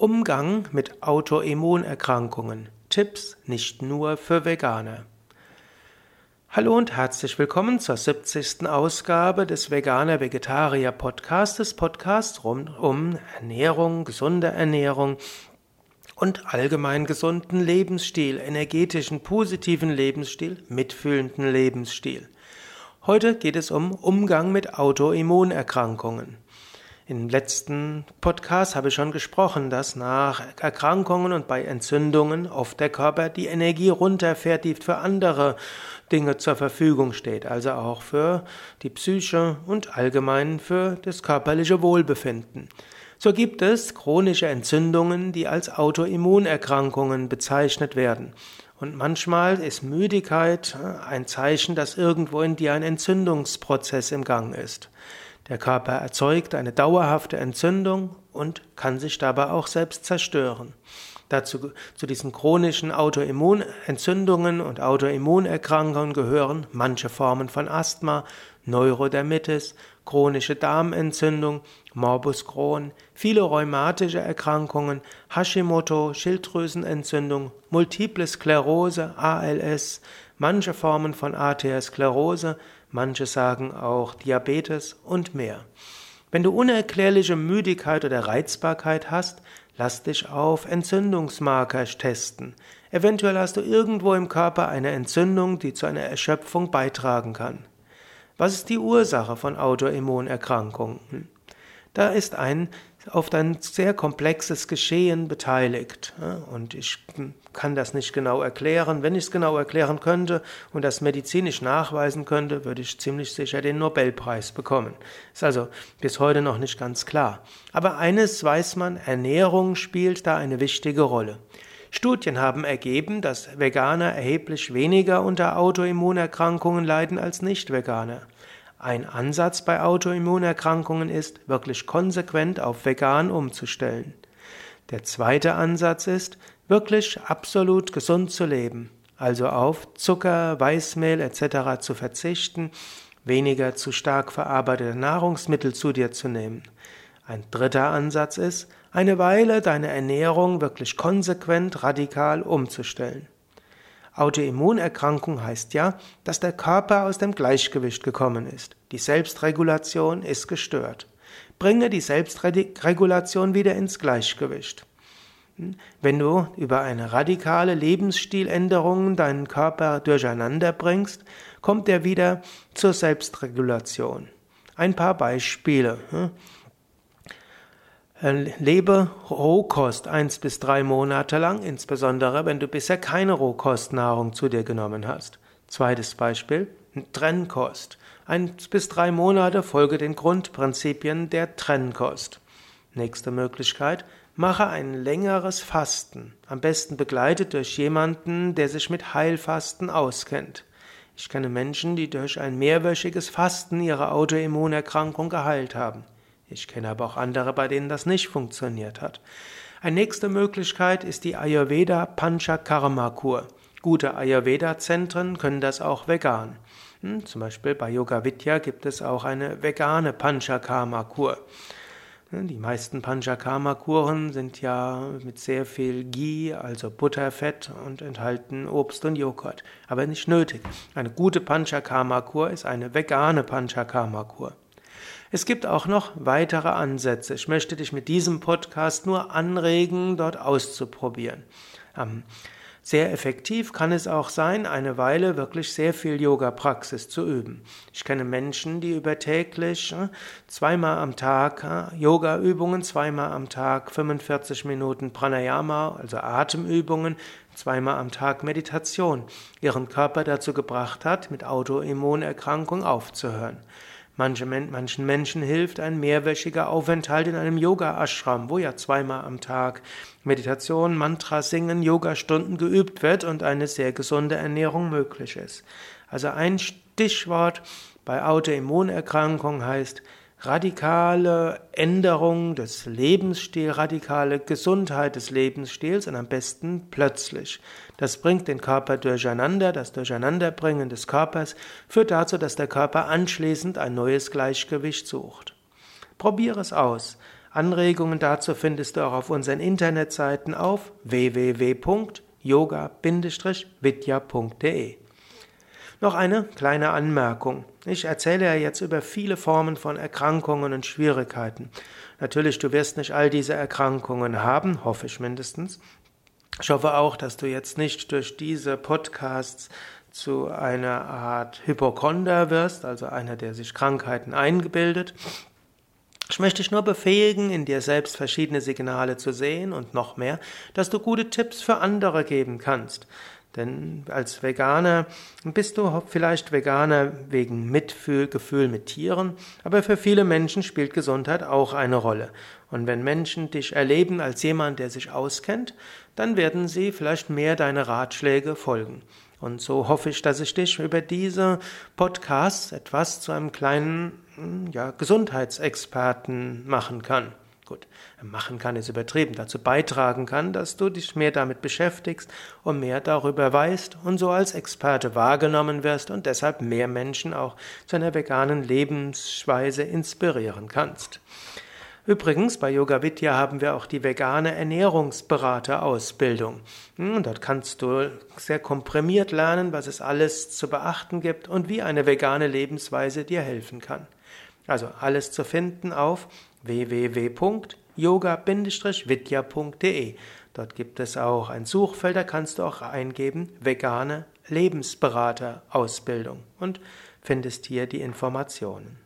Umgang mit Autoimmunerkrankungen. Tipps nicht nur für Veganer. Hallo und herzlich willkommen zur 70. Ausgabe des Veganer Vegetarier Podcastes, Podcast rund um Ernährung, gesunde Ernährung und allgemein gesunden Lebensstil, energetischen, positiven Lebensstil, mitfühlenden Lebensstil. Heute geht es um Umgang mit Autoimmunerkrankungen. Im letzten Podcast habe ich schon gesprochen, dass nach Erkrankungen und bei Entzündungen oft der Körper die Energie runterfährt, die für andere Dinge zur Verfügung steht, also auch für die Psyche und allgemein für das körperliche Wohlbefinden. So gibt es chronische Entzündungen, die als Autoimmunerkrankungen bezeichnet werden. Und manchmal ist Müdigkeit ein Zeichen, dass irgendwo in dir ein Entzündungsprozess im Gang ist. Der Körper erzeugt eine dauerhafte Entzündung und kann sich dabei auch selbst zerstören. Dazu, zu diesen chronischen Autoimmunentzündungen und Autoimmunerkrankungen gehören manche Formen von Asthma, Neurodermitis, chronische Darmentzündung, Morbus Crohn, viele rheumatische Erkrankungen, Hashimoto, Schilddrüsenentzündung, Multiple Sklerose, ALS, manche Formen von Arteriosklerose, manche sagen auch Diabetes und mehr. Wenn du unerklärliche Müdigkeit oder Reizbarkeit hast, lass dich auf Entzündungsmarker testen. Eventuell hast du irgendwo im Körper eine Entzündung, die zu einer Erschöpfung beitragen kann. Was ist die Ursache von Autoimmunerkrankungen? Da ist ein auf ein sehr komplexes Geschehen beteiligt. Und ich kann das nicht genau erklären. Wenn ich es genau erklären könnte und das medizinisch nachweisen könnte, würde ich ziemlich sicher den Nobelpreis bekommen. Ist also bis heute noch nicht ganz klar. Aber eines weiß man, Ernährung spielt da eine wichtige Rolle. Studien haben ergeben, dass Veganer erheblich weniger unter Autoimmunerkrankungen leiden als Nicht-Veganer. Ein Ansatz bei Autoimmunerkrankungen ist, wirklich konsequent auf vegan umzustellen. Der zweite Ansatz ist, wirklich absolut gesund zu leben, also auf Zucker, Weißmehl etc. zu verzichten, weniger zu stark verarbeitete Nahrungsmittel zu dir zu nehmen. Ein dritter Ansatz ist, eine Weile deine Ernährung wirklich konsequent radikal umzustellen. Autoimmunerkrankung heißt ja, dass der Körper aus dem Gleichgewicht gekommen ist. Die Selbstregulation ist gestört. Bringe die Selbstregulation wieder ins Gleichgewicht. Hm? Wenn du über eine radikale Lebensstiländerung deinen Körper durcheinander bringst, kommt er wieder zur Selbstregulation. Ein paar Beispiele. Äh, lebe Rohkost eins bis drei Monate lang, insbesondere wenn du bisher keine Rohkostnahrung zu dir genommen hast. Zweites Beispiel, Trennkost. Eins bis drei Monate folge den Grundprinzipien der Trennkost. Nächste Möglichkeit, mache ein längeres Fasten, am besten begleitet durch jemanden, der sich mit Heilfasten auskennt. Ich kenne Menschen, die durch ein mehrwöchiges Fasten ihre Autoimmunerkrankung geheilt haben. Ich kenne aber auch andere, bei denen das nicht funktioniert hat. Eine nächste Möglichkeit ist die Ayurveda Panchakarma Kur. Gute Ayurveda-Zentren können das auch vegan. Hm, zum Beispiel bei Yoga Vidya gibt es auch eine vegane Panchakarma-Kur. Hm, die meisten Panchakarma-Kuren sind ja mit sehr viel Ghee, also Butterfett und enthalten Obst und Joghurt. Aber nicht nötig. Eine gute Panchakarma-Kur ist eine vegane Panchakarma-Kur. Es gibt auch noch weitere Ansätze. Ich möchte dich mit diesem Podcast nur anregen, dort auszuprobieren. Ähm, sehr effektiv kann es auch sein, eine Weile wirklich sehr viel Yoga-Praxis zu üben. Ich kenne Menschen, die über täglich äh, zweimal am Tag äh, Yoga-Übungen, zweimal am Tag 45 Minuten Pranayama, also Atemübungen, zweimal am Tag Meditation, ihren Körper dazu gebracht hat, mit Autoimmunerkrankung aufzuhören. Manche, manchen Menschen hilft ein mehrwöchiger Aufenthalt in einem Yoga-Ashram, wo ja zweimal am Tag Meditation, Mantra singen, Yoga-Stunden geübt wird und eine sehr gesunde Ernährung möglich ist. Also ein Stichwort bei Autoimmunerkrankungen heißt radikale Änderung des Lebensstils, radikale Gesundheit des Lebensstils und am besten plötzlich. Das bringt den Körper durcheinander, das Durcheinanderbringen des Körpers führt dazu, dass der Körper anschließend ein neues Gleichgewicht sucht. Probiere es aus. Anregungen dazu findest du auch auf unseren Internetseiten auf www.yoga-vidya.de. Noch eine kleine Anmerkung. Ich erzähle ja jetzt über viele Formen von Erkrankungen und Schwierigkeiten. Natürlich, du wirst nicht all diese Erkrankungen haben, hoffe ich mindestens. Ich hoffe auch, dass du jetzt nicht durch diese Podcasts zu einer Art Hypochonder wirst, also einer, der sich Krankheiten eingebildet. Ich möchte dich nur befähigen, in dir selbst verschiedene Signale zu sehen und noch mehr, dass du gute Tipps für andere geben kannst. Denn als Veganer bist du vielleicht Veganer wegen Mitgefühl mit Tieren, aber für viele Menschen spielt Gesundheit auch eine Rolle. Und wenn Menschen dich erleben als jemand, der sich auskennt, dann werden sie vielleicht mehr deine Ratschläge folgen. Und so hoffe ich, dass ich dich über diese Podcasts etwas zu einem kleinen ja, Gesundheitsexperten machen kann gut, machen kann ist übertrieben, dazu beitragen kann, dass du dich mehr damit beschäftigst und mehr darüber weißt und so als Experte wahrgenommen wirst und deshalb mehr Menschen auch zu einer veganen Lebensweise inspirieren kannst. Übrigens, bei Yoga Vidya haben wir auch die vegane Ernährungsberaterausbildung. Hm, dort kannst du sehr komprimiert lernen, was es alles zu beachten gibt und wie eine vegane Lebensweise dir helfen kann. Also alles zu finden auf www.yoga-vidya.de. Dort gibt es auch ein Suchfeld, da kannst du auch eingeben vegane Lebensberater Ausbildung und findest hier die Informationen.